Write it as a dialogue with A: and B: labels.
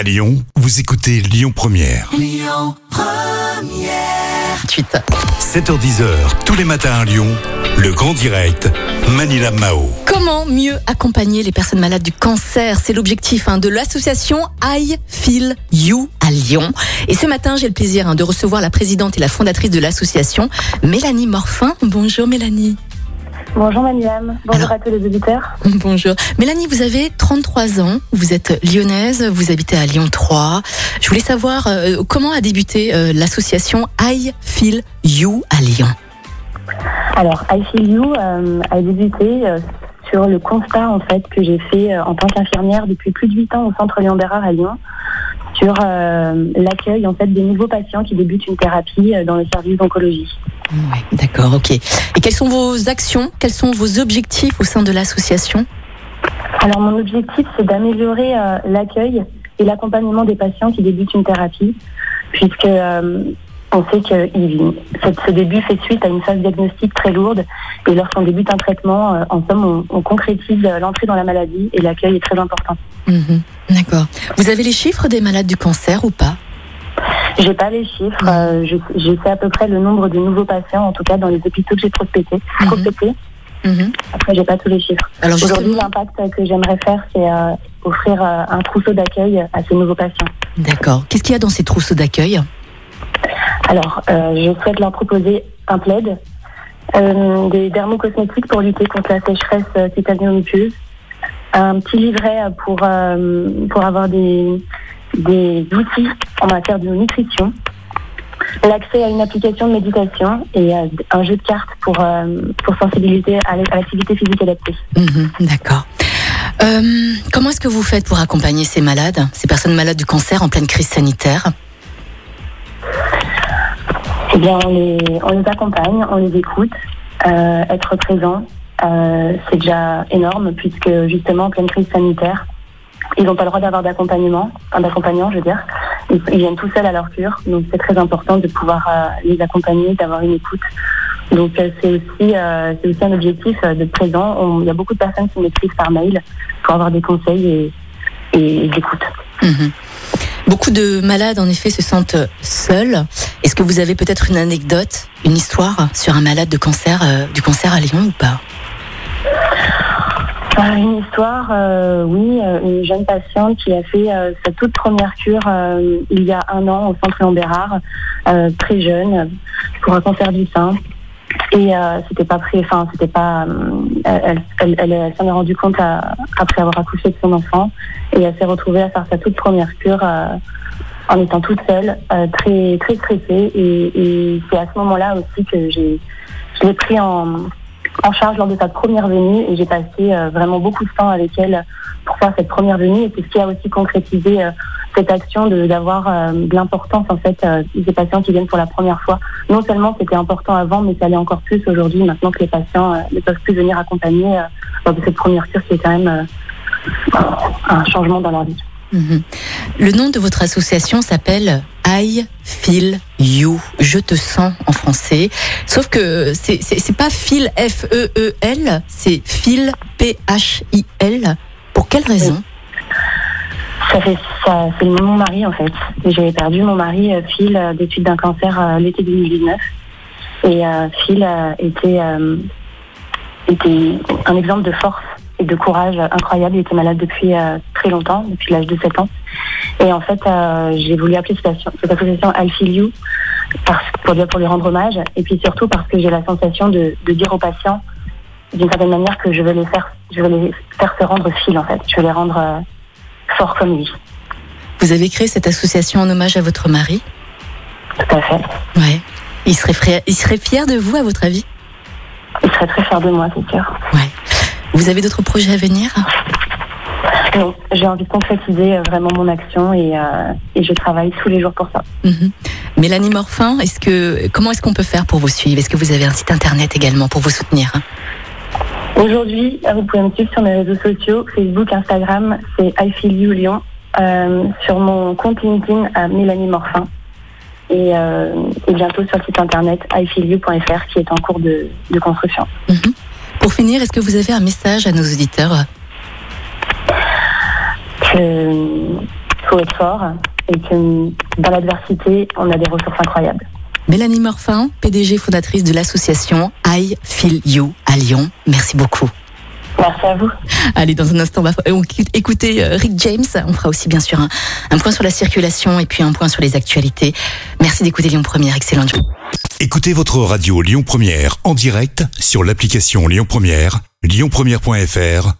A: À Lyon, vous écoutez Lyon Première. 7h10h, tous les matins à Lyon, le grand direct, Manila Mao.
B: Comment mieux accompagner les personnes malades du cancer? C'est l'objectif hein, de l'association I Feel You à Lyon. Et ce matin, j'ai le plaisir hein, de recevoir la présidente et la fondatrice de l'association, Mélanie Morfin. Bonjour Mélanie.
C: Bonjour Maniam, bonjour
B: Alors-
C: à tous les auditeurs.
B: Bonjour. Mélanie, vous avez 33 ans, vous êtes lyonnaise, vous habitez à Lyon 3. Je voulais savoir euh, comment a débuté euh, l'association I Feel You à Lyon?
C: Alors, I Feel You euh, a débuté sur le constat en fait que j'ai fait en tant qu'infirmière depuis plus de 8 ans au Centre Léon Bérard à Lyon sur euh, l'accueil en fait des nouveaux patients qui débutent une thérapie euh, dans le service d'oncologie.
B: Ouais, d'accord, ok. Et quelles sont vos actions, quels sont vos objectifs au sein de l'association?
C: Alors, mon objectif c'est d'améliorer euh, l'accueil et l'accompagnement des patients qui débutent une thérapie, puisque euh, on sait que ce, début fait suite à une phase diagnostique très lourde et lorsqu'on débute un traitement, en somme, on, on concrétise l'entrée dans la maladie et l'accueil est très important.
B: Mhm, D'accord. Vous avez les chiffres des malades du cancer ou pas?
C: J'ai pas les chiffres, euh, je, je sais à peu près le nombre de nouveaux patients, en tout cas dans les hôpitaux que j'ai prospectés.
B: Mhm.
C: prospectés.
B: Mhm.
C: Après, j'ai pas tous les chiffres. Aujourd'hui, l'impact que j'aimerais faire, c'est euh, offrir euh, un trousseau d'accueil à ces nouveaux patients.
B: d'accord. Qu'est-ce qu'il y a dans ces trousseaux d'accueil?
C: Alors, je souhaite leur proposer un plaid, des dermocosmétiques pour lutter contre la sécheresse euh, cutanéo-muqueuse, un petit livret pour, euh, pour avoir des, des outils en matière de nutrition, l'accès à une application de méditation et euh, un jeu de cartes pour, euh, pour sensibiliser à l'activité physique adaptée.
B: Mhm, D'accord. Euh, comment est-ce que vous faites pour accompagner ces malades, ces personnes malades du cancer en pleine crise sanitaire?
C: Eh bien, on les, on les accompagne, on les écoute, euh, être présent, euh, c'est déjà énorme puisque justement en pleine crise sanitaire, ils n'ont pas le droit d'avoir d'accompagnement, enfin d'accompagnant, je veux dire. Ils, viennent tout seuls à leur cure, donc c'est très important de pouvoir euh, les accompagner, d'avoir une écoute. Donc euh, c'est aussi, c'est aussi un objectif d'être présent. Il y a beaucoup de personnes qui m'écrivent par mail pour avoir des conseils et, et, et d'écoute.
B: Mhm. Beaucoup de malades, en effet, se sentent seuls. Est-ce que vous avez peut-être une anecdote, une histoire sur un malade de cancer, du cancer à Lyon ou pas?
C: Une histoire, euh, oui, euh, une jeune patiente qui a fait euh, sa toute première cure il y a un an au centre Léon Bérard, très jeune, pour un cancer du sein. Et c'était pas prêt, enfin c'était pas, elle, s'en est rendue compte après avoir accouché de son enfant et elle s'est retrouvée à faire sa toute première cure en étant toute seule, très très stressée. Et, et c'est à ce moment-là aussi que j'ai, je l'ai pris en en charge lors de sa première venue et j'ai passé euh, vraiment beaucoup de temps avec elle pour faire cette première venue et c'est ce qui a aussi concrétisé euh, cette action d'avoir euh, de l'importance en fait des patients qui viennent pour la première fois. Non seulement c'était important avant, mais ça l'est encore plus aujourd'hui maintenant que les patients ne peuvent plus venir accompagner lors de cette première cure qui est quand même un changement dans leur vie.
B: Mhm. Le nom de votre association s'appelle I Feel You. Je te sens en français. Sauf que c'est pas Feel F E E L, c'est Feel P H I L. Pour quelle raison?
C: Ça fait ça, c'est mon mari en fait. J'ai perdu mon mari euh, Phil euh, d'études d'un cancer euh, l'été 2019 et euh, Phil euh, était euh, était un exemple de force et de courage incroyable. Il était malade depuis euh, très longtemps, depuis l'âge de 7 ans. Et en fait, euh, j'ai voulu appeler cette association, parce, pour, lui, pour lui rendre hommage et puis surtout parce que j'ai la sensation de, de dire aux patients d'une certaine manière que je veux les faire, je veux les faire se rendre Phil en fait. Je veux les rendre euh, forts comme lui.
B: Vous avez créé cette association en hommage à votre mari?
C: Tout à fait.
B: Ouais. Il serait, fier, il serait fier de vous, à votre avis?
C: Il serait très fier de moi, c'est sûr.
B: Ouais. Vous avez d'autres projets à venir?
C: Non, j'ai envie de concrétiser euh, vraiment mon action et, euh, et je travaille tous les jours pour ça.
B: Mhm. Mélanie Morfin, est-ce que comment est-ce qu'on peut faire pour vous suivre? Est-ce que vous avez un site internet également pour vous soutenir?
C: Aujourd'hui, euh, vous pouvez me suivre sur mes réseaux sociaux, Facebook, Instagram, c'est I Feel You Lyon. Euh, sur mon compte LinkedIn à Mélanie Morfin. Et, euh, et bientôt sur le site internet ifeelyou.fr qui est en cours de, de construction.
B: Mhm. Pour finir, est-ce que vous avez un message à nos auditeurs?
C: Que faut être fort et que dans l'adversité, on a des ressources incroyables.
B: Mélanie Morfin, PDG fondatrice de l'association I Feel You à Lyon. Merci beaucoup.
C: Merci à vous.
B: Allez, dans un instant, on va écouter euh, Rick James. On fera aussi, bien sûr, un, point sur la circulation et puis un point sur les actualités. Merci d'écouter Lyon Première. Excellente journée.
A: Écoutez votre radio Lyon Première en direct sur l'application Lyon Première, lyonpremière.fr